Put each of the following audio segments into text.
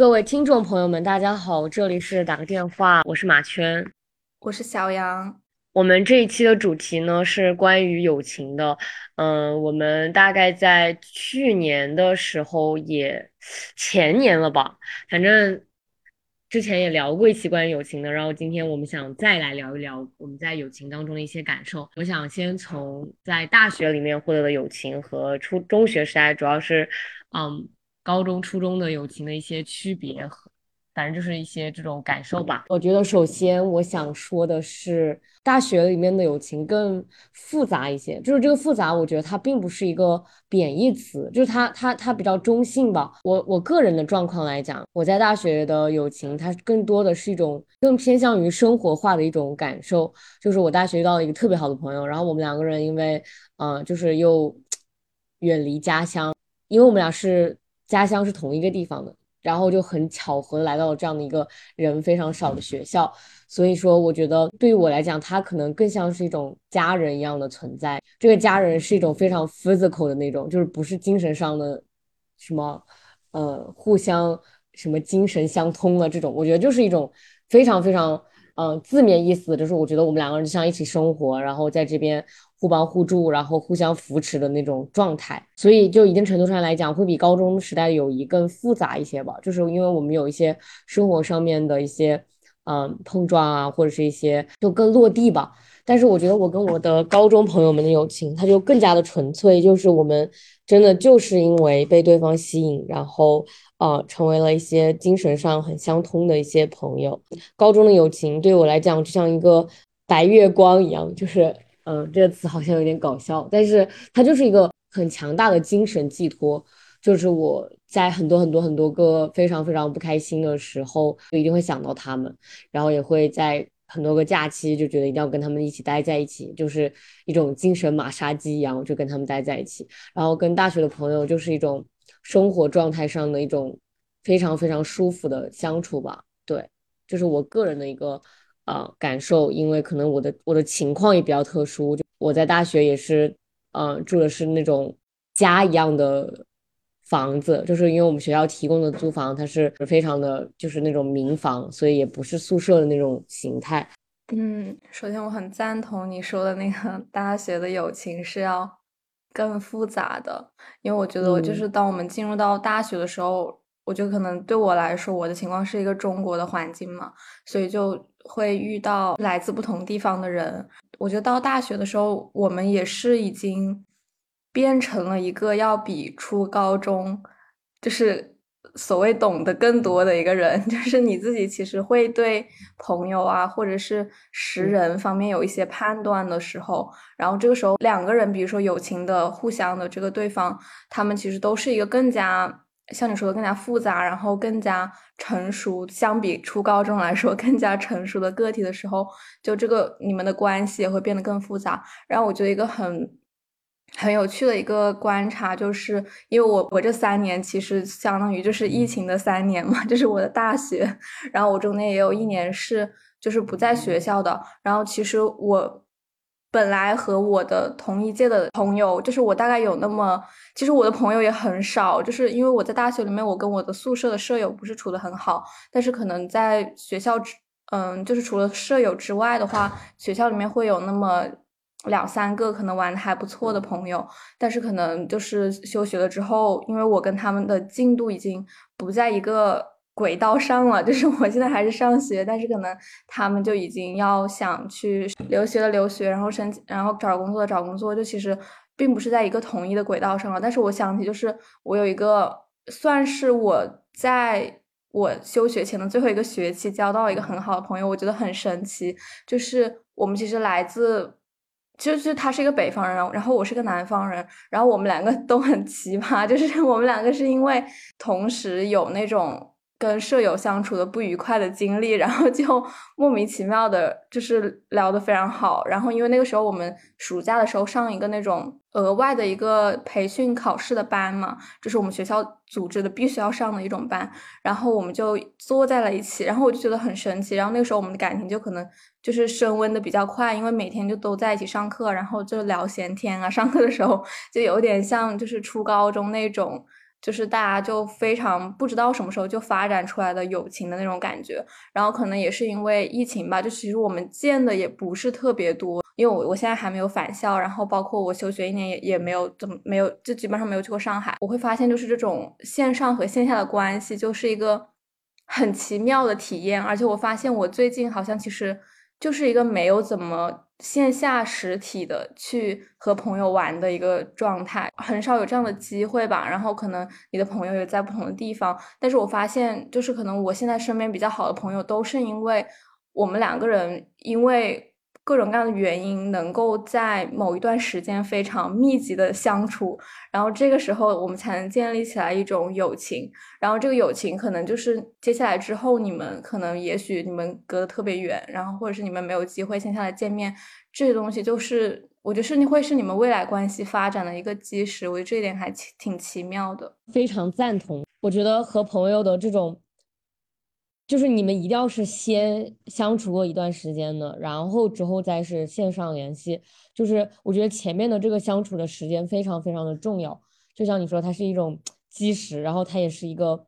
各位听众朋友们，大家好，这里是打个电话，我是马圈，我是小杨。我们这一期的主题呢是关于友情的，嗯，我们大概在去年的时候也前年了吧，反正之前也聊过一期关于友情的，然后今天我们想再来聊一聊我们在友情当中的一些感受。我想先从在大学里面获得的友情和初中学时代，主要是嗯。高中、初中的友情的一些区别和，反正就是一些这种感受吧。我觉得首先我想说的是，大学里面的友情更复杂一些。就是这个复杂，我觉得它并不是一个贬义词，就是它它它比较中性吧。我我个人的状况来讲，我在大学的友情，它更多的是一种更偏向于生活化的一种感受。就是我大学遇到了一个特别好的朋友，然后我们两个人因为嗯，就是又远离家乡，因为我们俩是。家乡是同一个地方的，然后就很巧合来到了这样的一个人非常少的学校，所以说我觉得对于我来讲，他可能更像是一种家人一样的存在。这个家人是一种非常 physical 的那种，就是不是精神上的什么呃互相什么精神相通的这种，我觉得就是一种非常非常嗯字面意思，就是我觉得我们两个人就像一起生活，然后在这边。互帮互助，然后互相扶持的那种状态，所以就一定程度上来讲，会比高中时代的友谊更复杂一些吧。就是因为我们有一些生活上面的一些嗯碰撞啊，或者是一些就更落地吧。但是我觉得我跟我的高中朋友们的友情，它就更加的纯粹，就是我们真的就是因为被对方吸引，然后呃成为了一些精神上很相通的一些朋友。高中的友情对我来讲，就像一个白月光一样，就是。嗯，这个词好像有点搞笑，但是它就是一个很强大的精神寄托。就是我在很多很多很多个非常非常不开心的时候，就一定会想到他们，然后也会在很多个假期就觉得一定要跟他们一起待在一起，就是一种精神马杀鸡一样，就跟他们待在一起。然后跟大学的朋友就是一种生活状态上的一种非常非常舒服的相处吧。对，就是我个人的一个。啊，感受，因为可能我的我的情况也比较特殊，就我在大学也是，嗯，住的是那种家一样的房子，就是因为我们学校提供的租房，它是非常的，就是那种民房，所以也不是宿舍的那种形态。嗯，首先我很赞同你说的那个 大学的友情是要更复杂的，因为我觉得我就是当我们进入到大学的时候，我觉得可能对我来说，我的情况是一个中国的环境嘛，所以就。会遇到来自不同地方的人，我觉得到大学的时候，我们也是已经变成了一个要比初高中就是所谓懂得更多的一个人，就是你自己其实会对朋友啊，或者是识人方面有一些判断的时候，然后这个时候两个人，比如说友情的互相的这个对方，他们其实都是一个更加。像你说的更加复杂，然后更加成熟，相比初高中来说 更加成熟的个体的时候，就这个你们的关系也会变得更复杂。然后我觉得一个很很有趣的一个观察，就是因为我我这三年其实相当于就是疫情的三年嘛，就是我的大学，然后我中间也有一年是就是不在学校的，然后其实我。本来和我的同一届的朋友，就是我大概有那么，其实我的朋友也很少，就是因为我在大学里面，我跟我的宿舍的舍友不是处的很好，但是可能在学校之，嗯，就是除了舍友之外的话，学校里面会有那么两三个可能玩的还不错的朋友，但是可能就是休学了之后，因为我跟他们的进度已经不在一个。轨道上了，就是我现在还是上学，但是可能他们就已经要想去留学的留学，然后申请，然后找工作的找工作，就其实并不是在一个统一的轨道上了。但是我想起，就是我有一个算是我在我休学前的最后一个学期交到一个很好的朋友，我觉得很神奇。就是我们其实来自，就是他是一个北方人，然后我是个南方人，然后我们两个都很奇葩，就是我们两个是因为同时有那种。跟舍友相处的不愉快的经历，然后就 莫名其妙的，就是聊得非常好。然后因为那个时候我们暑假的时候上一个那种额外的一个培训考试的班嘛，就是我们学校组织的必须要上的一种班。然后我们就坐在了一起，然后我就觉得很神奇。然后那个时候我们的感情就可能就是升温的比较快，因为每天就都在一起上课，然后就聊闲天啊。上课的时候就有点像就是初高中那种。就是大家就非常不知道什么时候就发展出来的友情的那种感觉。然后可能也是因为疫情吧，就其实我们见的也不是特别多，因为我我现在还没有返校，然后包括我休学一年也也没有怎么没有，就基本上没有去过上海。我会发现就是这种线上和线下的关系就是一个很奇妙的体验，而且我发现我最近好像其实。就是一个没有怎么线下实体的去和朋友玩的一个状态，很少有这样的机会吧。然后可能你的朋友也在不同的地方，但是我发现，就是可能我现在身边比较好的朋友，都是因为我们两个人因为。各种各样的原因，能够在某一段时间非常密集的相处，然后这个时候我们才能建立起来一种友情。然后这个友情可能就是接下来之后，你们可能也许你们隔得特别远，然后或者是你们没有机会线下来见面，这些东西就是我觉得是你会是你们未来关系发展的一个基石。我觉得这一点还挺奇妙的，非常赞同。我觉得和朋友的这种。就是你们一定要是先相处过一段时间的，然后之后再是线上联系。就是我觉得前面的这个相处的时间非常非常的重要。就像你说，它是一种基石，然后它也是一个，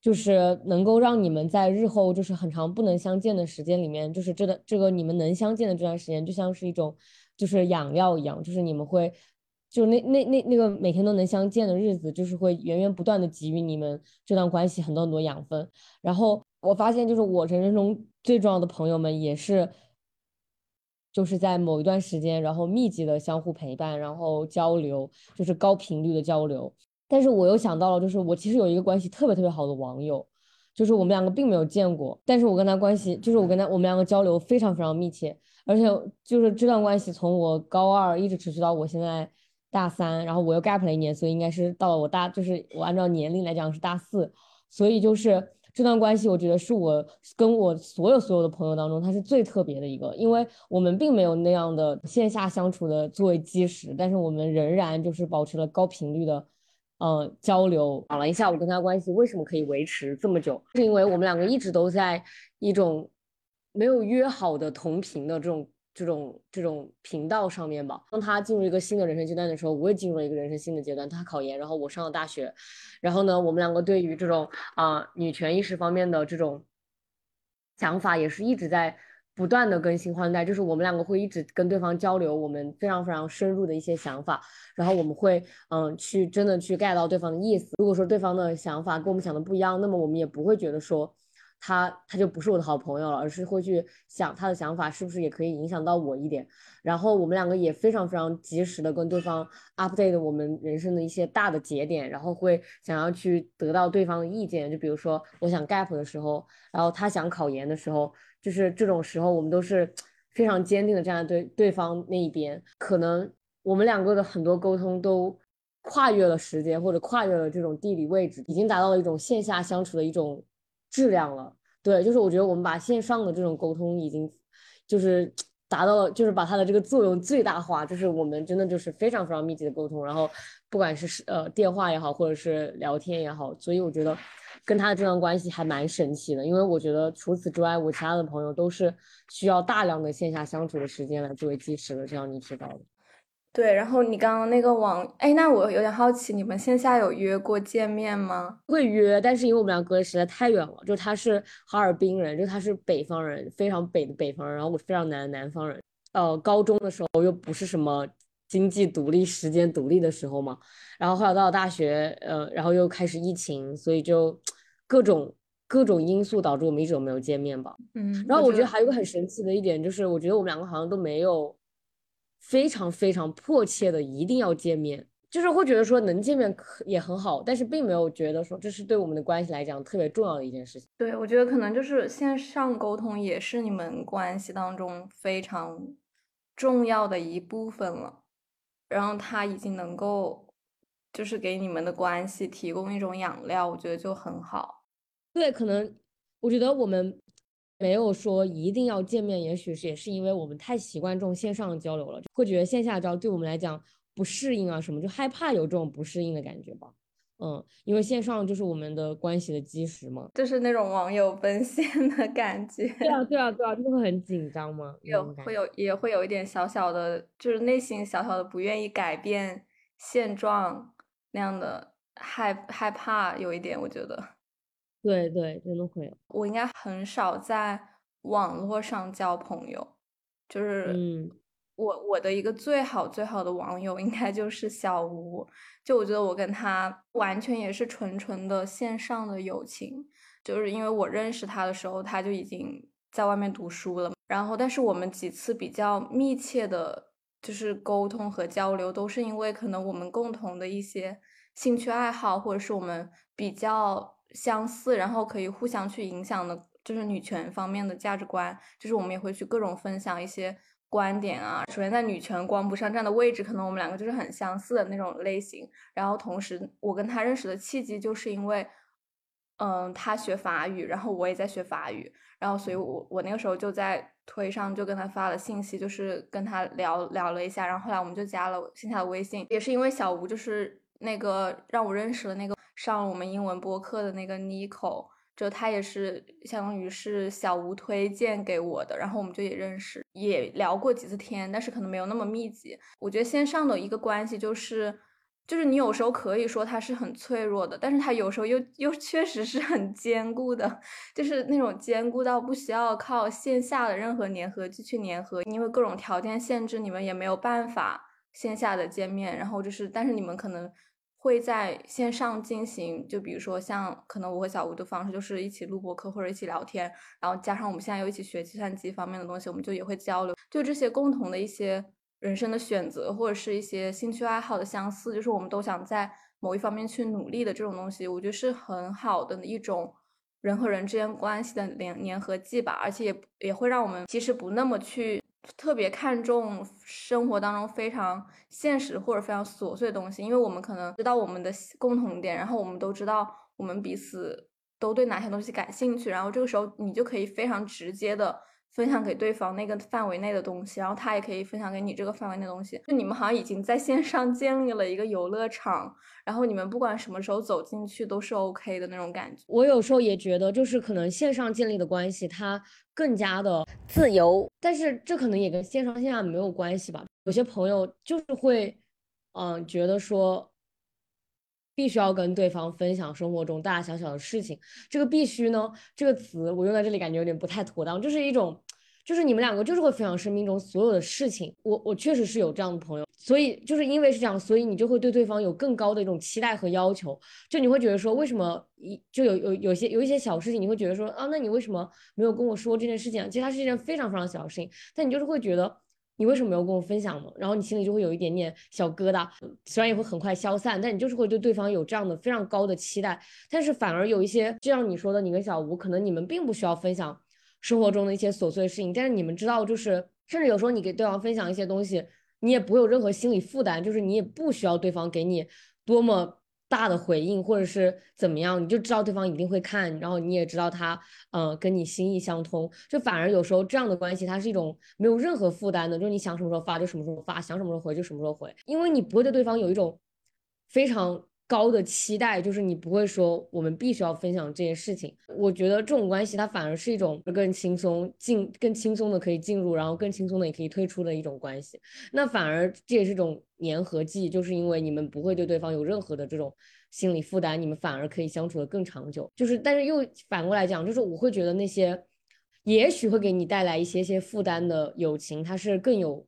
就是能够让你们在日后就是很长不能相见的时间里面，就是这段这个你们能相见的这段时间，就像是一种就是养料一样，就是你们会。就那那那那个每天都能相见的日子，就是会源源不断的给予你们这段关系很多很多养分。然后我发现，就是我人生中最重要的朋友们，也是就是在某一段时间，然后密集的相互陪伴，然后交流，就是高频率的交流。但是我又想到了，就是我其实有一个关系特别特别好的网友，就是我们两个并没有见过，但是我跟他关系，就是我跟他我们两个交流非常非常密切，而且就是这段关系从我高二一直持续到我现在。大三，然后我又 gap 了一年，所以应该是到了我大，就是我按照年龄来讲是大四，所以就是这段关系，我觉得是我跟我所有所有的朋友当中，它是最特别的一个，因为我们并没有那样的线下相处的作为基石，但是我们仍然就是保持了高频率的，嗯，交流。讲了一下我跟他关系为什么可以维持这么久，是因为我们两个一直都在一种没有约好的同频的这种。这种这种频道上面吧，当他进入一个新的人生阶段的时候，我也进入了一个人生新的阶段。他考研，然后我上了大学，然后呢，我们两个对于这种啊女权意识方面的这种想法，也是一直在不断的更新换代。就是我们两个会一直跟对方交流我们非常非常深入的一些想法，然后我们会嗯去真的去 get 到对方的意思。如果说对方的想法跟我们想的不一样，那么我们也不会觉得说。他他就不是我的好朋友了，而是会去想他的想法是不是也可以影响到我一点。然后我们两个也非常非常及时的跟对方 update 我们人生的一些大的节点，然后会想要去得到对方的意见。就比如说我想 gap 的时候，然后他想考研的时候，就是这种时候我们都是 非常坚定的站在对对方那一边。可能我们两个的很多沟通都跨越了时间或者跨越了这种地理位置，已经达到了一种线下相处的一种。质量了，对，就是我觉得我们把线上的这种沟通已经就是达到了，就是把它的这个作用最大化，就是我们真的就是非常非常密集的沟通，然后不管是呃电话也好，或者是聊天也好，所以我觉得跟他的这段关系还蛮神奇的，因为我觉得除此之外，我其他的朋友都是需要大量的线下相处的时间来作为基石的，这样你知道的。对，然后你刚刚那个网，哎，那我有点好奇，你们线下有约过见面吗？会约，但是因为我们俩隔的实在太远了，就他是哈尔滨人，就他是北方人，非常北的北方人，然后我是非常南的南方人。呃，高中的时候又不是什么经济独立、时间独立的时候嘛，然后后来到了大学，呃，然后又开始疫情，所以就各种各种因素导致我们一直都没有见面吧。嗯，然后我觉得还有个很神奇的一点就是，我觉得我们两个好像都没有。非常非常迫切的一定要见面，就是会觉得说能见面可也很好，但是并没有觉得说这是对我们的关系来讲特别重要的一件事情。对，我觉得可能就是线上沟通也是你们关系当中非常重要的一部分了，然后他已经能够就是给你们的关系提供一种养料，我觉得就很好。对，可能我觉得我们。没有说一定要见面，也许是也是因为我们太习惯这种线上的交流了，会觉得线下交对我们来讲不适应啊什么，就害怕有这种不适应的感觉吧。嗯，因为线上就是我们的关系的基石嘛，就是那种网友奔现的感觉。对啊，对啊，对啊，就会很紧张吗？有会有也会有一点小小的，就是内心小小的不愿意改变现状那样的害害怕有一点，我觉得。对对，真的会。我应该很少在网络上交朋友，就是嗯。我我的一个最好最好的网友应该就是小吴，就我觉得我跟他完全也是纯纯的线上的友情，就是因为我认识他的时候他就已经在外面读书了，然后但是我们几次比较密切的，就是沟通和交流，都是因为可能我们共同的一些兴趣爱好，或者是我们比较相似，然后可以互相去影响的，就是女权方面的价值观，就是我们也会去各种分享一些。观点啊，首先在女权光谱上站的位置，可能我们两个就是很相似的那种类型。然后同时，我跟他认识的契机，就是因为，嗯，他学法语，然后我也在学法语，然后所以我我那个时候就在推上就跟他发了信息，就是跟他聊聊了一下，然后后来我们就加了线下的微信，也是因为小吴就是那个让我认识了那个上我们英文播客的那个 Nico。就他也是相当于是小吴推荐给我的，然后我们就也认识，也聊过几次天，但是可能没有那么密集。我觉得线上的一个关系就是，就是你有时候可以说他是很脆弱的，但是他有时候又又确实是很坚固的，就是那种坚固到不需要靠线下的任何粘合剂去粘合，因为各种条件限制，你们也没有办法线下的见面，然后就是，但是你们可能。会在线上进行，就比如说像可能我和小吴的方式，就是一起录播课或者一起聊天，然后加上我们现在又一起学计算机方面的东西，我们就也会交流，就这些共同的一些人生的选择或者是一些兴趣爱好的相似，就是我们都想在某一方面去努力的这种东西，我觉得是很好的一种人和人之间关系的联粘合剂吧，而且也也会让我们其实不那么去。特别看重生活当中非常现实或者非常琐碎的东西，因为我们可能知道我们的共同点，然后我们都知道我们彼此都对哪些东西感兴趣，然后这个时候你就可以非常直接的。分享给对方那个范围内的东西，然后他也可以分享给你这个范围内的东西。就你们好像已经在线上建立了一个游乐场，然后你们不管什么时候走进去都是 OK 的那种感觉。我有时候也觉得，就是可能线上建立的关系它更加的自由，但是这可能也跟线上线下没有关系吧。有些朋友就是会，嗯，觉得说必须要跟对方分享生活中大大小小的事情。这个“必须”呢，这个词我用在这里感觉有点不太妥当，就是一种。就是你们两个就是会分享生命中所有的事情，我我确实是有这样的朋友，所以就是因为是这样，所以你就会对对方有更高的一种期待和要求，就你会觉得说，为什么一就有有有些有一些小事情，你会觉得说啊，那你为什么没有跟我说这件事情？其实它是一件非常非常小的事情，但你就是会觉得你为什么没有跟我分享呢？然后你心里就会有一点点小疙瘩，虽然也会很快消散，但你就是会对对方有这样的非常高的期待，但是反而有一些，就像你说的，你跟小吴，可能你们并不需要分享。生活中的一些琐碎事情，但是你们知道，就是甚至有时候你给对方分享一些东西，你也不会有任何心理负担，就是你也不需要对方给你多么大的回应，或者是怎么样，你就知道对方一定会看，然后你也知道他，嗯，跟你心意相通，就反而有时候这样的关系，它是一种没有任何负担的，就是你想什么时候发就什么时候发，想什么时候回就什么时候回，因为你不会对对方有一种非常。高的期待就是你不会说我们必须要分享这件事情。我觉得这种关系它反而是一种更轻松进、更轻松的可以进入，然后更轻松的也可以退出的一种关系。那反而这也是种粘合剂，就是因为你们不会对对方有任何的这种心理负担，你们反而可以相处的更长久。就是但是又反过来讲，就是我会觉得那些也许会给你带来一些些负担的友情，它是更有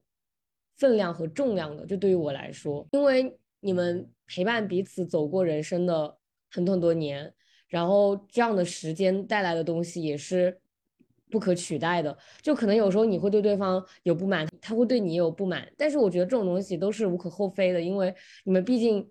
分量和重量的。就对于我来说，因为。你们陪伴彼此走过人生的很多很多年，然后这样的时间带来的东西也是不可取代的。就可能有时候你会对对方有不满，他会对你有不满，但是我觉得这种东西都是无可厚非的，因为你们毕竟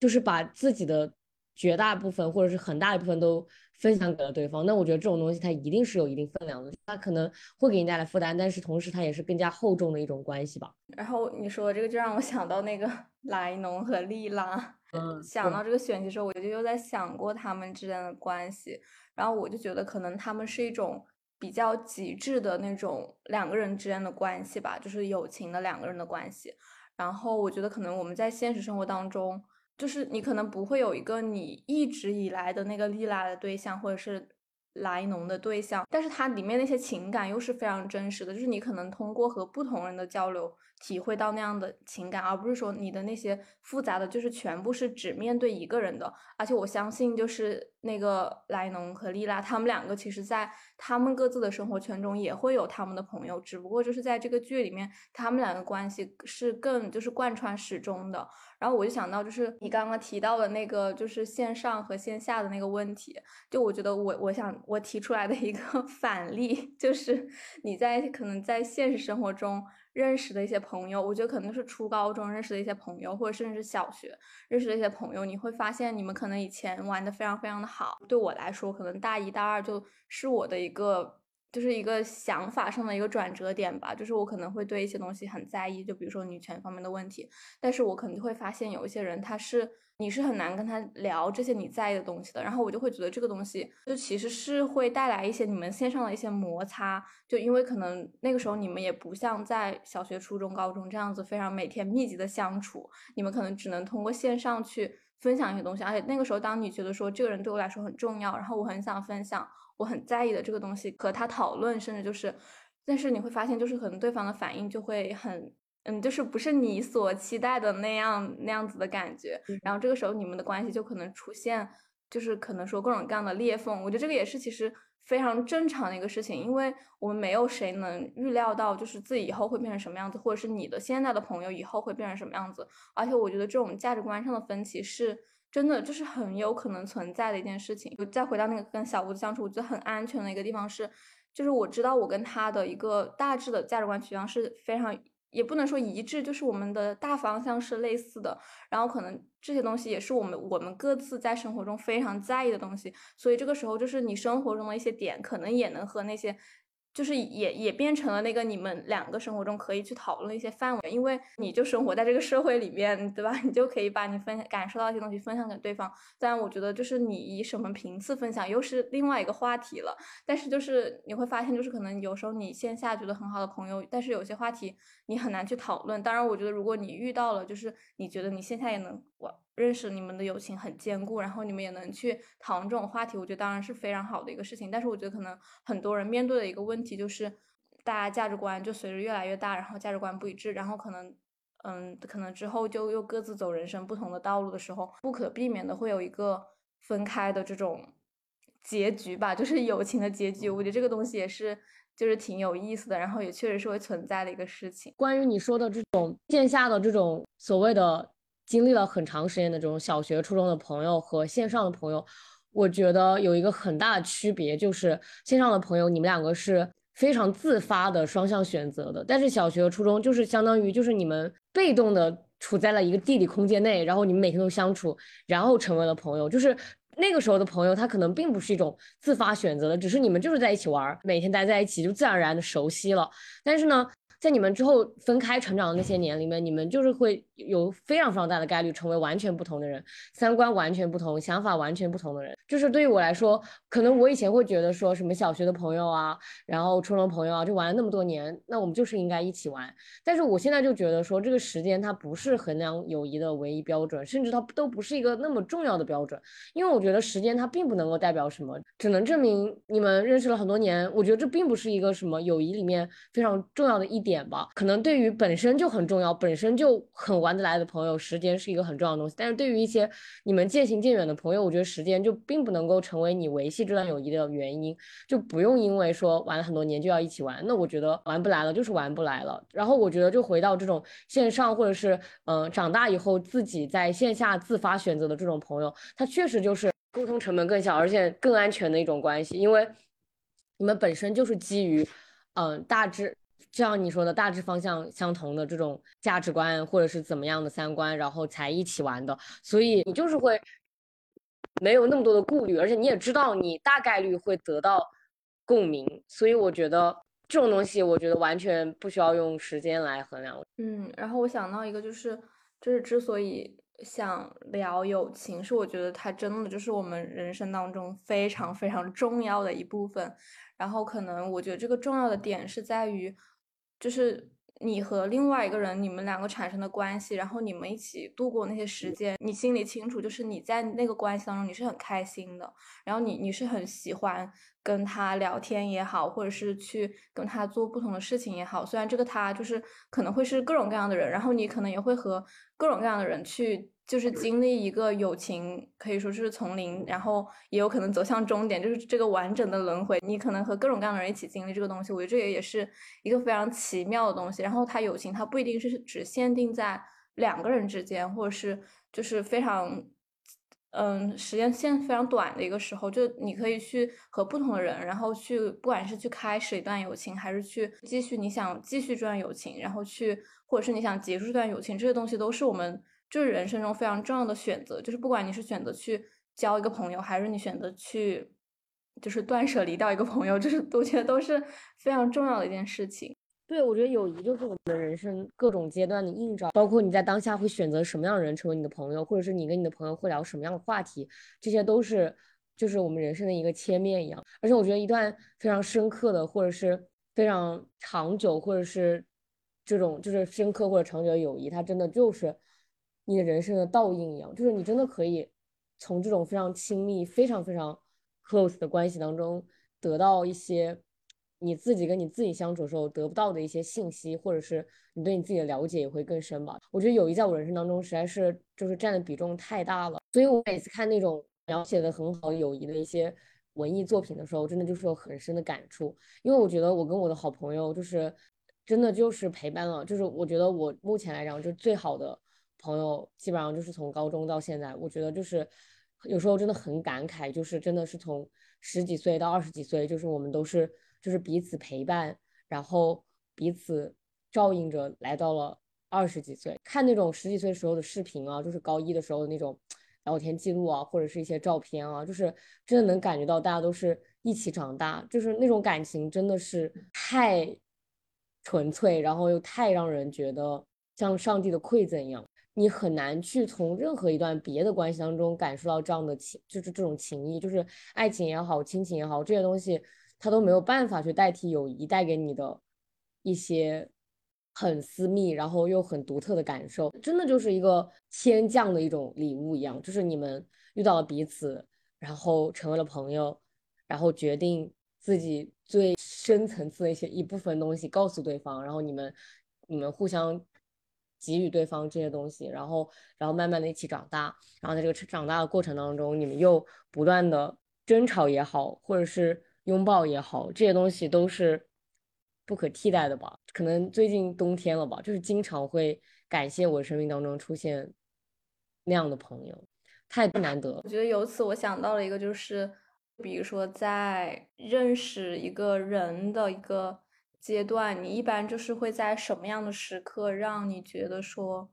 就是把自己的。绝大部分或者是很大一部分都分享给了对方，那我觉得这种东西它一定是有一定分量的，它可能会给你带来负担，但是同时它也是更加厚重的一种关系吧。然后你说这个就让我想到那个 莱农和莉拉，嗯，想到这个选题的时候，我就又在想过他们之间的关系，然后我就觉得可能他们是一种比较极致的那种两个人之间的关系吧，就是友情的两个人的关系。然后我觉得可能我们在现实生活当中。就是你可能不会有一个你一直以来的那个利拉的对象，或者是莱农的对象，但是它里面那些情感又是非常真实的。就是你可能通过和不同人的交流，体会到那样的情感，而不是说你的那些复杂的，就是全部是只面对一个人的。而且我相信，就是那个莱农和丽拉，他们两个其实在他们各自的生活圈中也会有他们的朋友，只不过就是在这个剧里面，他们两个关系是更就是贯穿始终的。然后我就想到，就是你刚刚提到的那个，就是线上和线下的那个问题。就我觉得，我我想我提出来的一个 反例，就是你在可能在现实生活中认识的一些朋友，我觉得可能是初高中认识的一些朋友，或者甚至是小学认识的一些朋友，你会发现你们可能以前玩的非常非常的好。对我来说，可能大一大二就是我的一个。就是一个想法上的一个转折点吧，就是我可能会对一些东西很在意，就比如说女权方面的问题，但是我可能会发现有一些人他是你是很难跟他聊这些你在意的东西的，然后我就会觉得这个东西就其实是会带来一些你们线上的一些摩擦，就因为可能那个时候你们也不像在小学、初中、高中这样子非常每天密集的相处，你们可能只能通过线上去分享一些东西，而且那个时候当你觉得说这个人对我来说很重要，然后我很想分享。我很在意的这个东西和他讨论，甚至就是，但是你会发现，就是可能对方的反应就会很，嗯，就是不是你所期待的那样那样子的感觉。然后这个时候你们的关系就可能出现，就是可能说各种各样的裂缝。我觉得这个也是其实非常正常的一个事情，因为我们没有谁能预料到就是自己以后会变成什么样子，或者是你的现在的朋友以后会变成什么样子。而且我觉得这种价值观上的分歧是。真的就是很有可能存在的一件事情。再回到那个跟小吴子相处，我觉得很安全的一个地方是，就是我知道我跟他的一个大致的价值观取向是非常，也不能说一致，就是我们的大方向是类似的。然后可能这些东西也是我们我们各自在生活中非常在意的东西，所以这个时候就是你生活中的一些点，可能也能和那些。就是也也变成了那个你们两个生活中可以去讨论一些范围，因为你就生活在这个社会里面，对吧？你就可以把你分感受到一些东西分享给对方。但，我觉得就是你以什么频次分享又是另外一个话题了。但是就是你会发现，就是可能有时候你线下觉得很好的朋友，但是有些话题你很难去讨论。当然，我觉得如果你遇到了，就是你觉得你线下也能我。认识你们的友情很坚固，然后你们也能去讨论这种话题，我觉得当然是非常好的一个事情。但是我觉得可能很多人面对的一个问题就是，大家价值观就随着越来越大，然后价值观不一致，然后可能，嗯，可能之后就又各自走人生不同的道路的时候，不可避免的会有一个分开的这种结局吧，就是 友情的结局。我觉得这个东西也是就是挺有意思的，然后也确实是会存在的一个事情。关于你说的这种线下的这种所谓的。经历了很长时间的这种小学、初中的朋友和线上的朋友，我觉得有一个很大的区别，就是线上的朋友，你们两个是非常自发的双向选择的，但是小学、初中就是相当于就是你们被动的处在了一个地理空间内，然后你们每天都相处，然后成为了朋友。就是那个时候的朋友，他可能并不是一种自发选择的，只是你们就是在一起玩，每天待在一起，就自然而然的熟悉了。但是呢。在你们之后分开成长的那些年里面，你们就是会有非常非常大的概率成为完全不同的人，三观完全不同，想法完全不同的人。就是对于我来说，可能我以前会觉得说什么小学的朋友啊，然后初中朋友啊，就玩了那么多年，那我们就是应该一起玩。但是我现在就觉得说，这个时间它不是衡量友谊的唯一标准，甚至它都不是一个那么重要的标准。因为我觉得时间它并不能够代表什么，只能证明你们认识了很多年。我觉得这并不是一个什么友谊里面非常重要的一。点吧，可能对于本身就很重要、本身就很玩得来的朋友，时间是一个很重要的东西。但是对于一些你们渐行渐远的朋友，我觉得时间就并不能够成为你维系这段友谊的原因。就不用因为说玩了很多年就要一起玩，那我觉得玩不来了就是玩不来了。然后我觉得就回到这种线上或者是嗯长大以后自己在线下自发选择的这种朋友，他确实就是沟通成本更小，而且更安全的一种关系，因为你们本身就是基于嗯大致。就像你说的，大致方向相同的这种价值观，或者是怎么样的三观，然后才一起玩的，所以你就是会没有那么多的顾虑，而且你也知道你大概率会得到共鸣，所以我觉得这种东西，我觉得完全不需要用时间来衡量。嗯，然后我想到一个，就是就是之所以想聊友情，是我觉得它真的就是我们人生当中非常非常重要的一部分。然后可能我觉得这个重要的点是在于，就是你和另外一个人，你们两个产生的关系，然后你们一起度过那些时间，你心里清楚，就是你在那个关系当中你是很开心的，然后你你是很喜欢跟他聊天也好，或者是去跟他做不同的事情也好，虽然这个他就是可能会是各种各样的人，然后你可能也会和各种各样的人去。就是经历一个友情，可以说是从零，然后也有可能走向终点，就是这个完整的轮回。你可能和各种各样的人一起经历这个东西，我觉得这个也是一个非常奇妙的东西。然后它友情，它不一定是只限定在两个人之间，或者是就是非常，嗯，时间线非常短的一个时候，就你可以去和不同的人，然后去不管是去开始一段友情，还是去继续你想继续这段友情，然后去或者是你想结束这段友情，这些东西都是我们。就是人生中非常重要的选择，就是不管你是选择去交一个朋友，还是你选择去就是断舍离掉一个朋友，就是我觉得都是非常重要的一件事情。对，我觉得友谊就是我们的人生各种阶段的映照，包括你在当下会选择什么样的人成为你的朋友，或者是你跟你的朋友会聊什么样的话题，这些都是就是我们人生的一个切面一样。而且我觉得一段非常深刻的，或者是非常长久，或者是这种就是深刻或者长久的友谊，它真的就是。你的人生的倒影一样，就是你真的可以从这种非常亲密、非常非常 close 的关系当中得到一些你自己跟你自己相处的时候得不到的一些信息，或者是你对你自己的了解也会更深吧。我觉得友谊在我人生当中实在是就是占的比重太大了，所以我每次看那种描写的很好友谊的一些文艺作品的时候，真的就是有很深的感触，因为我觉得我跟我的好朋友就是真的就是陪伴了，就是我觉得我目前来讲就是最好的。朋友基本上就是从高中到现在，我觉得就是有时候真的很感慨，就是真的是从十几岁到二十几岁，就是我们都是就是彼此陪伴，然后彼此照应着来到了二十几岁。看那种十几岁时候的视频啊，就是高一的时候的那种聊天记录啊，或者是一些照片啊，就是真的能感觉到大家都是一起长大，就是那种感情真的是太纯粹，然后又太让人觉得像上帝的馈赠一样。你很难去从任何一段别的关系当中感受到这样的情，就是这种情谊，就是爱情也好，亲情也好，这些东西它都没有办法去代替友谊带给你的一些很私密，然后又很独特的感受，真的就是一个天降的一种礼物一样，就是你们遇到了彼此，然后成为了朋友，然后决定自己最深层次的一些一部分东西告诉对方，然后你们你们互相。给予对方这些东西，然后，然后慢慢的一起长大，然后在这个长大的过程当中，你们又不断的争吵也好，或者是拥抱也好，这些东西都是不可替代的吧？可能最近冬天了吧，就是经常会感谢我生命当中出现那样的朋友，太难得。我觉得由此我想到了一个，就是比如说在认识一个人的一个。阶段，你一般就是会在什么样的时刻让你觉得说，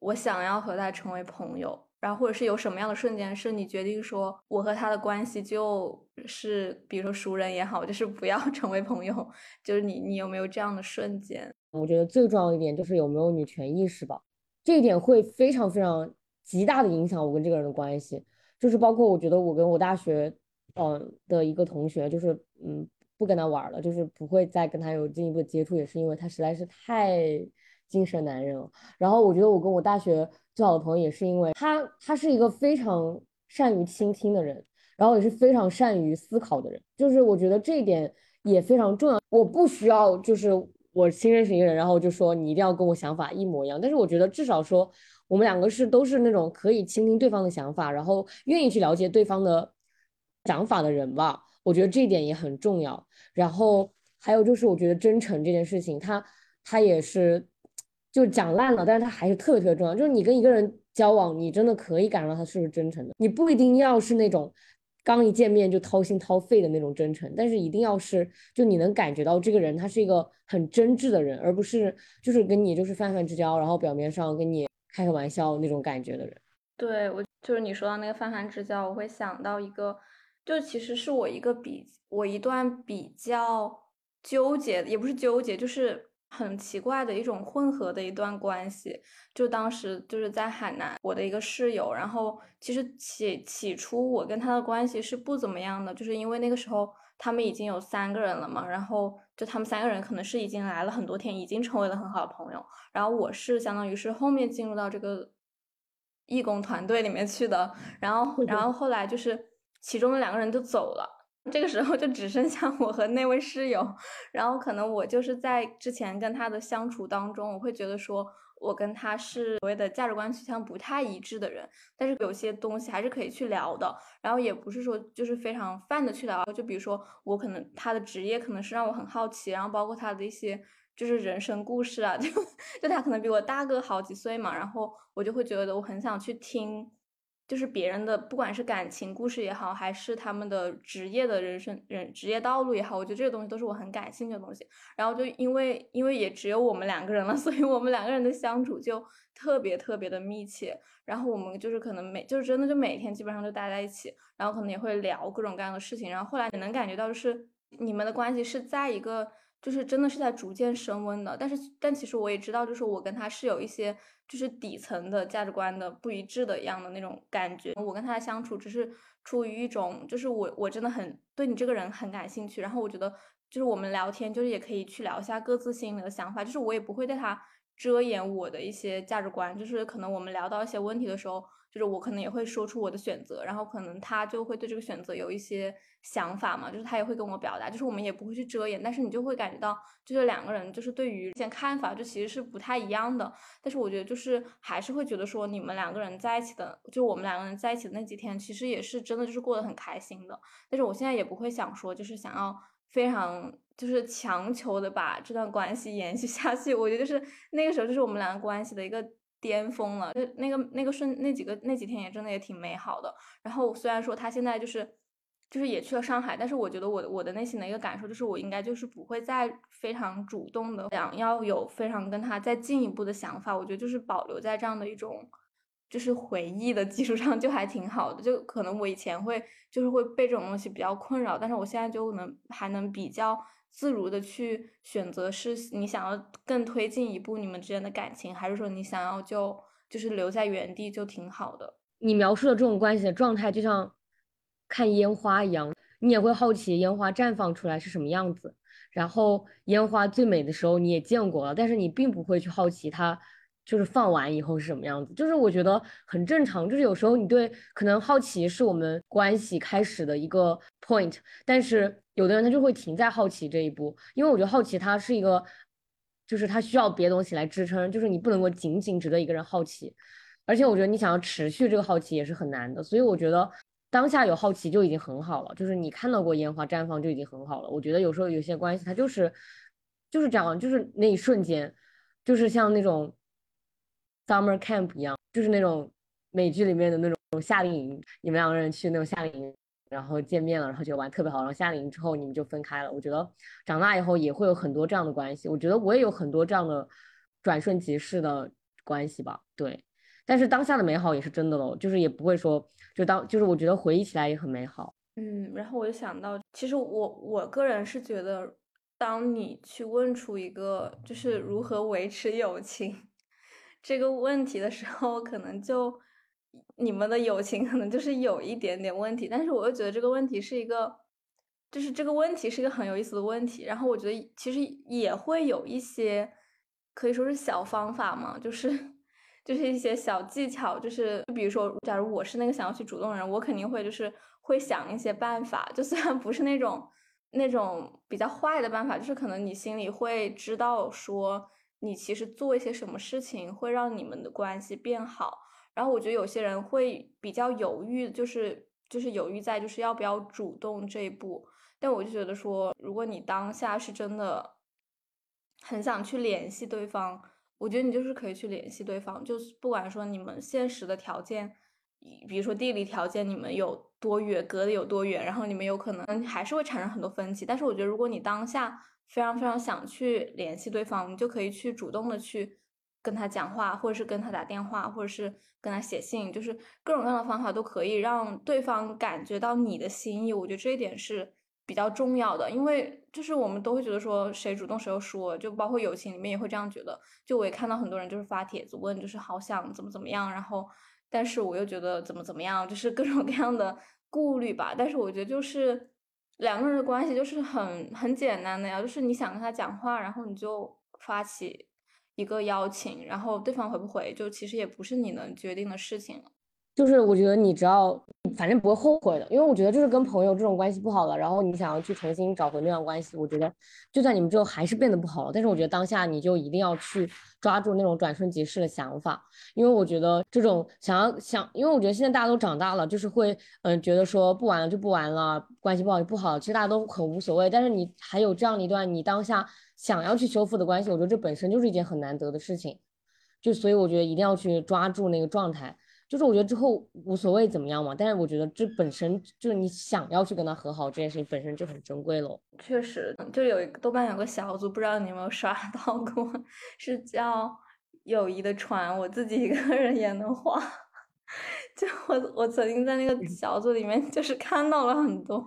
我想要和他成为朋友，然后或者是有什么样的瞬间是你决定说，我和他的关系就是比如说熟人也好，就是不要 成为朋友，就是你你有没有这样的瞬间？我觉得最重要一点就是有没有女权意识吧，这一点会非常非常极大的影响我跟这个人的关系，就是包括我觉得我跟我大学嗯的一个同学，就是嗯。不跟他玩了，就是不会再跟他有进一步的接触，也是因为他实在是太精神男人了。然后我觉得我跟我大学最好的朋友，也是因为他，他是一个非常善于倾听的人，然后也是非常善于思考的人。就是我觉得这一点也非常重要。我不需要就是我新认识一个人，然后就说你一定要跟我想法一模一样。但是我觉得至少说我们两个是都是那种可以倾听对方的想法，然后愿意去了解对方的想法的人吧。我觉得这一点也很重要，然后还有就是，我觉得真诚这件事情，它它也是就讲烂了，但是它还是特别特别重要。就是你跟一个人交往，你真的可以感受到他是不是真诚的。你不一定要是那种刚一见面就掏心掏肺的那种真诚，但是一定要是就你能感觉到这个人他是一个很真挚的人，而不是就是跟你就是泛泛之交，然后表面上跟你开个玩笑那种感觉的人。对我就是你说到那个泛泛之交，我会想到一个。就其实是我一个比我一段比较纠结，也不是纠结，就是很奇怪的一种混合的一段关系。就当时就是在海南，我的一个室友，然后其实起起初我跟他的关系是不怎么样的，就是因为那个时候他们已经有三个人了嘛，然后就他们三个人可能是已经来了很多天，已经成为了很好的朋友。然后我是相当于是后面进入到这个义工团队里面去的，然后然后后来就是其中的两个人就走了。这个时候就只剩下我和那位室友，然后可能我就是在之前跟他的相处当中，我会觉得说我跟他是所谓的价值观取向不太一致的人，但是有些东西还是可以去聊的，然后也不是说就是非常泛的去聊，就比如说我可能他的职业可能是让我很好奇，然后包括他的一些就是人生故事啊，就 就他可能比我大个好几岁嘛，然后我就会觉得我很想去听。就是别人的，不管是感情故事也好，还是他们的职业的人生人职业道路也好，我觉得这个东西都是我很感兴趣的东西。然后就因为因为也只有我们两个人了，所以我们两个人的相处就特别特别的密切。然后我们就是可能每就是真的就每天基本上就待在一起，然后可能也会聊各种各样的事情。然后后来你能感觉到，就是你们的关系是在一个。就是真的是在逐渐升温的，但是但其实我也知道，就是我跟他是有一些就是底层的价值观的不一致的一样的那种感觉。我跟他的相处只是出于一种，就是我我真的很对你这个人很感兴趣，然后我觉得就是我们聊天就是也可以去聊一下各自心里的想法，就是我也不会对他。遮掩我的一些价值观，就是可能我们聊到一些问题的时候，就是我可能也会说出我的选择，然后可能他就会对这个选择有一些想法嘛，就是他也会跟我表达，就是我们也不会去遮掩，但是你就会感觉到，就是两个人就是对于一些看法就其实是不太一样的，但是我觉得就是还是会觉得说你们两个人在一起的，就我们两个人在一起的那几天，其实也是真的就是过得很开心的，但是我现在也不会想说就是想要非常。就是强求的把这段关系延续下去，我觉得就是那个时候就是我们两个关系的一个巅峰了。就那个那个瞬那几个那几天也真的也挺美好的。然后虽然说他现在就是就是也去了上海，但是我觉得我我的内心的一个感受就是我应该就是不会再非常主动的想要有非常跟他再进一步的想法。我觉得就是保留在这样的一种。就是回忆的基础上就还挺好的，就可能我以前会就是会被这种东西比较困扰，但是我现在就能还能比较自如的去选择，是你想要更推进一步你们之间的感情，还是说你想要就就是留在原地就挺好的。你描述的这种关系的状态，就像看烟花一样，你也会好奇烟花绽放出来是什么样子，然后烟花最美的时候你也见过了，但是你并不会去好奇它。就是放完以后是什么样子，就是我觉得很正常。就是有时候你对可能好奇是我们关系开始的一个 point，但是有的人他就会停在好奇这一步，因为我觉得好奇它是一个，就是它需要别的东西来支撑，就是你不能够仅仅只对一个人好奇，而且我觉得你想要持续这个好奇也是很难的。所以我觉得当下有好奇就已经很好了，就是你看到过烟花绽放就已经很好了。我觉得有时候有些关系它就是就是这样，就是那一瞬间，就是像那种。Summer camp 一样，就是那种美剧里面的那种夏令营。你们两个人去那种夏令营，然后见面了，然后觉得玩特别好。然后夏令营之后你们就分开了。我觉得长大以后也会有很多这样的关系。我觉得我也有很多这样的转瞬即逝的关系吧。对，但是当下的美好也是真的喽，就是也不会说就当就是我觉得回忆起来也很美好。嗯，然后我就想到，其实我我个人是觉得，当你去问出一个就是如何维持友情。这个问题的时候，可能就你们的友情可能就是有一点点问题，但是我又觉得这个问题是一个，就是这个问题是一个很有意思的问题。然后我觉得其实也会有一些可以说是小方法嘛，就是 就是一些小技巧，就是比如说，假如我是那个想要去主动的人，我肯定会就是会想一些办法，就虽然不是那种那种比较坏的办法，就是可能你心里会知道说。你其实做一些什么事情会让你们的关系变好？然后我觉得有些人会比较犹豫，就是就是犹豫在就是要不要主动这一步。但我就觉得说，如果你当下是真的很想去联系对方，我觉得你就是可以去联系对方，就是不管说你们现实的条件，比如说地理条件，你们有多远，隔得有多远，然后你们有可能还是会产生很多分歧。但是我觉得，如果你当下，非常非常想去联系对方，你就可以去主动的去跟他讲话，或者是跟他打电话，或者是跟他写信，就是各种各样的方法都可以让对方感觉到你的心意。我觉得这一点是比较重要的，因为就是我们都会觉得说谁主动谁又说，就包括友情里面也会这样觉得。就我也看到很多人就是发帖子问，就是好想怎么怎么样，然后但是我又觉得怎么怎么样，就是各种 各样的顾虑吧。但是我觉得就是。两个人的关系就是很很简单的呀，就是你想跟他讲话，然后你就发起一个邀请，然后对方回不回，就其实也不是你能决定的事情了。就是我觉得你只要反正不会后悔的，因为我觉得就是跟朋友这种关系不好了，然后你想要去重新找回那段关系，我觉得就算你们之后还是变得不好了，但是我觉得当下你就一定要去抓住那种转瞬即逝的想法，因为我觉得这种想要想，因为我觉得现在大家都长大了，就是会嗯觉得说不玩了就不玩了，关系不好就不好，其实大家都很无所谓，但是你还有这样的一段你当下想要去修复的关系，我觉得这本身就是一件很难得的事情，就所以我觉得一定要去抓住那个状态。就是我觉得之后无所谓怎么样嘛，但是我觉得这本身就是你想要去跟他和好这件事情本身就很珍贵了。确实，就有一个豆瓣有个小组，不知道你有没有刷到过，是叫“友谊的船”，我自己一个人也能划。就我，我曾经在那个小组里面，就是看到了很多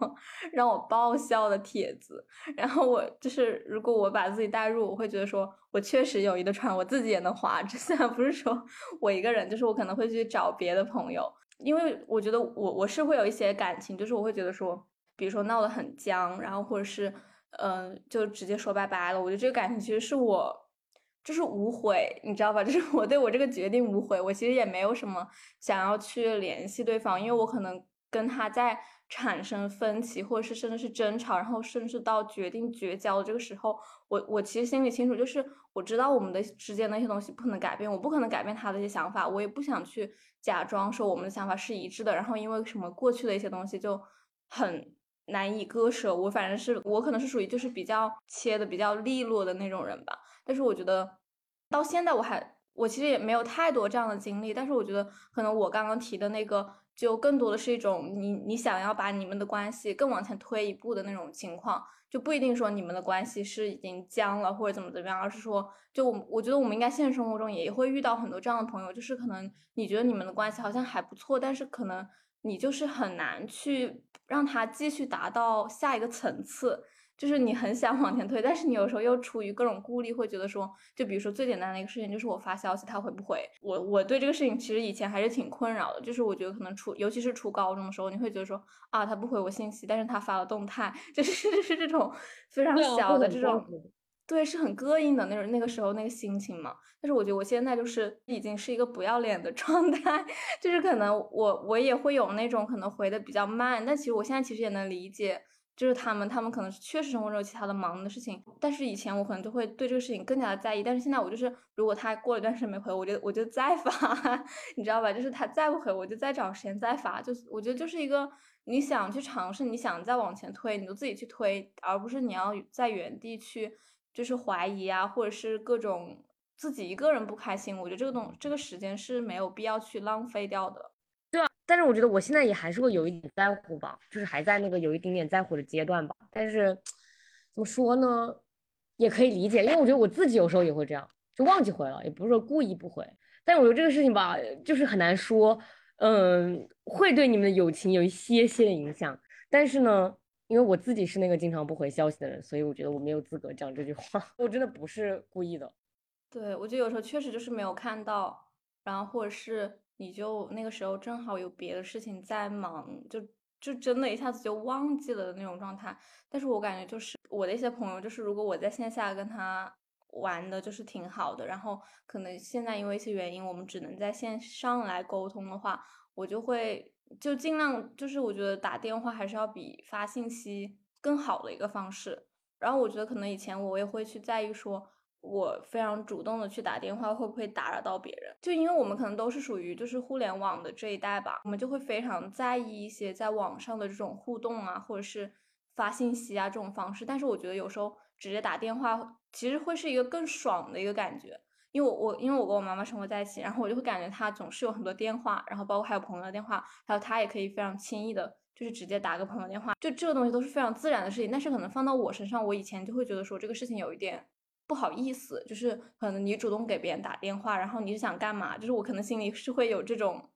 让我爆笑的帖子。然后我就是，如果我把自己带入，我会觉得说，我确实有一个船，我自己也能划。这 虽然不是说我一个人，就是我可能会去找别的朋友，因为我觉得我我是会有一些感情，就是我会觉得说，比如说闹得很僵，然后或者是嗯，就直接说拜拜了。我觉得这个感情其实是我。就是无悔，你知道吧？就是我对我这个决定无悔。我其实也没有什么想要去联系对方，因为我可能跟他在产生分歧，或者是甚至是争吵，然后甚至到决定绝交的这个时候，我我其实心里清楚，就是我知道我们的之间那些东西不可能改变，我不可能改变他的一些想法，我也不想去假装说我们的想法是一致的。然后因为什么过去的一些东西就很难以割舍。我反正是我可能是属于就是比较切的比较利落的那种人吧。但是我觉得，到现在我还我其实也没有太多这样的经历。但是我觉得，可能我刚刚提的那个，就更多的是一种你你想要把你们的关系更往前推一步的那种情况，就不一定说你们的关系是已经僵了或者怎么怎么样，而是说，就我我觉得我们应该现实生活中也会遇到很多这样的朋友，就是可能你觉得你们的关系好像还不错，但是可能你就是很难去让他继续达到下一个层次。就是你很想往前推，但是你有时候又出于各种顾虑，会觉得说，就比如说最简单的一个事情，就是我发消息他回不回。我我对这个事情其实以前还是挺困扰的，就是我觉得可能初，尤其是初高中的时候，你会觉得说啊，他不回我信息，但是他发了动态，就是是这种非常小的这种，对，是很膈应的那种那个时候那个心情嘛。但是我觉得我现在就是已经是一个不要脸的 状态，就是可能我我也会有那种可能回的比较慢，但其实我现在其实也能理解。就是他们，他们可能确实生活中有其他的忙的事情，但是以前我可能就会对这个事情更加的在意，但是现在我就是，如果他过了一段时间没回，我就我就再发，你知道吧？就是他再不回，我就再找时间再发。就我觉得就是一个你想去尝试，你想再往前推，你就自己去推，而不是你要在原地去就是怀疑啊，或者是各种自己一个人不开心。我觉得这个东这个时间是没有必要去浪费掉的。但是我觉得我现在也还是会有一点在乎吧，就是还在那个有一点点在乎的阶段吧。但是怎么说呢，也可以理解，因为我觉得我自己有时候也会这样，就忘记回了，也不是说故意不回。但我觉得这个事情吧，就是很难说，嗯，会对你们的友情有一些些的影响。但是呢，因为我自己是那个经常不回消息的人，所以我觉得我没有资格讲这句话。我真的不是故意的。对，我觉得有时候确实就是没有看到，然后或者是。你就那个时候正好有别的事情在忙，就就真的一下子就忘记了的那种状态。但是我感觉就是我的一些朋友，就是如果我在线下跟他玩的就是挺好的，然后可能现在因为一些原因，我们只能在线上来沟通的话，我就会就尽量就是我觉得打电话还是要比发信息更好的一个方式。然后我觉得可能以前我也会去在意说。我非常主动的去打电话，会不会打扰到别人？就因为我们可能都是属于就是互联网的这一代吧，我们就会非常在意一些在网上的这种互动啊，或者是发信息啊这种方式。但是我觉得有时候直接打电话其实会是一个更爽的一个感觉，因为我我因为我跟我妈妈生活在一起，然后我就会感觉她总是有很多电话，然后包括还有朋友的电话，还有她也可以非常轻易的，就是直接打个朋友电话，就这个东西都是非常自然的事情。但是可能放到我身上，我以前就会觉得说这个事情有一点。不好意思，就是可能你主动给别人打电话，然后你是想干嘛？就是我可能心里是会有这种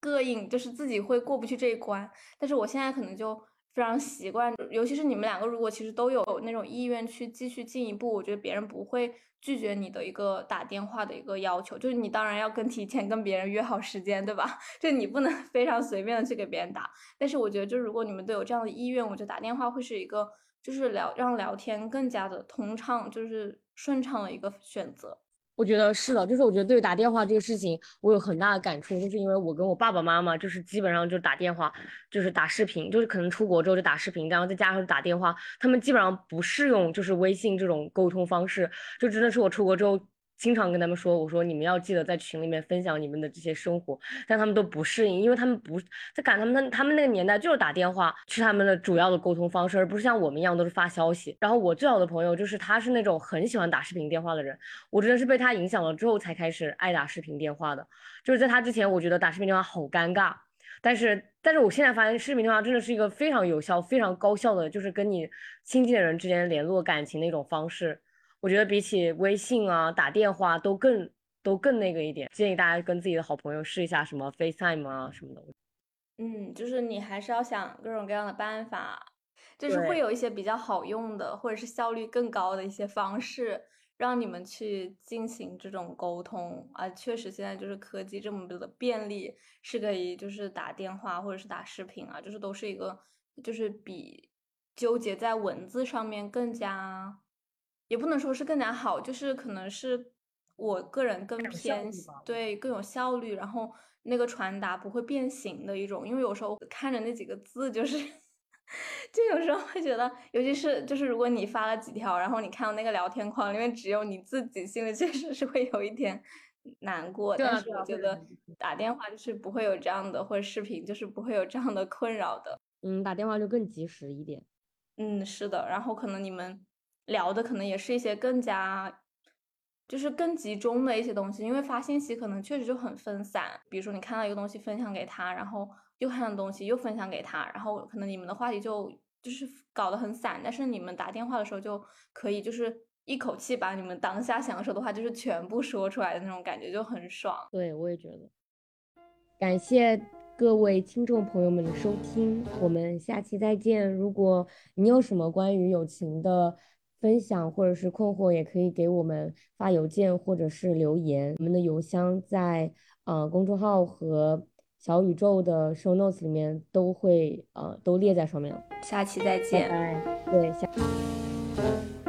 膈应，就是自己会过不去这一关。但是我现在可能就非常习惯，尤其是你们两个如果其实都有那种意愿去继续进一步，我觉得别人不会拒绝你的一个打电话的一个要求。就是你当然要跟提前跟别人约好时间，对吧？就你不能非常随便的去给别人打。但是我觉得，就如果你们都有这样的意愿，我觉得打电话会是一个就是聊让聊天更加的通畅，就是顺畅的一个选择。我觉得是的，就是我觉得对于打电话这个事情，我有很大的感触，就是因为我跟我爸爸妈妈就是基本上就打电话，就是打视频，就是可能出国之后就打视频，然后再加上打电话，他们基本上不适用就是微信这种沟通方式，就真的是我出国之后。经常跟他们说，我说你们要记得在群里面分享你们的这些生活，但他们都不适应，因为他们不在赶他们他他们那个年代就是打电话是他们的主要的沟通方式，而不是像我们一样都是发消息。然后我最好的朋友就是他是那种很喜欢打视频电话的人，我真的是被他影响了之后才开始爱打视频电话的。就是在他之前，我觉得打视频电话好尴尬，但是但是我现在发现视频电话真的是一个非常有效、非常高效的，就是跟你亲近的人之间联络感情的一种方式。我觉得比起微信啊、打电话都更都更那个一点，建议大家跟自己的好朋友试一下什么 FaceTime 啊什么的。嗯，就是你还是要想各种各样的办法，就是会有一些比较好用的，或者是效率更高的一些方式，让你们去进行这种沟通啊。确实，现在就是科技这么的便利，是可以就是打电话或者是打视频啊，就是都是一个就是比纠结在文字上面更加。也不能说是更加好，就是可能是我个人更偏对更有效率，然后那个传达不会变形的一种。因为有时候看着那几个字，就是 就有时候会觉得，尤其是就是如果你发了几条，然后你看到那个聊天框里面只有你自己，心里确实是会有一点难过。但是我觉得打电话就是不会有这样的，或者视频就是不会有这样的困扰的。嗯，打电话就更及时一点。嗯，是的。然后可能你们。聊的可能也是一些更加，就是更集中的一些东西，因为发信息可能确实就很分散。比如说你看到一个东西分享给他，然后又看到东西又分享给他，然后可能你们的话题就就是搞得很散。但是你们打电话的时候就可以就是一口气把你们当下想说的话就是全部说出来的那种感觉就很爽。对，我也觉得。感谢各位听众朋友们的收听，我们下期再见。如果你有什么关于友情的，分享或者是困惑，也可以给我们发邮件或者是留言。我们的邮箱在呃公众号和小宇宙的 show notes 里面都会呃都列在上面了。下期再见，拜拜。对，下。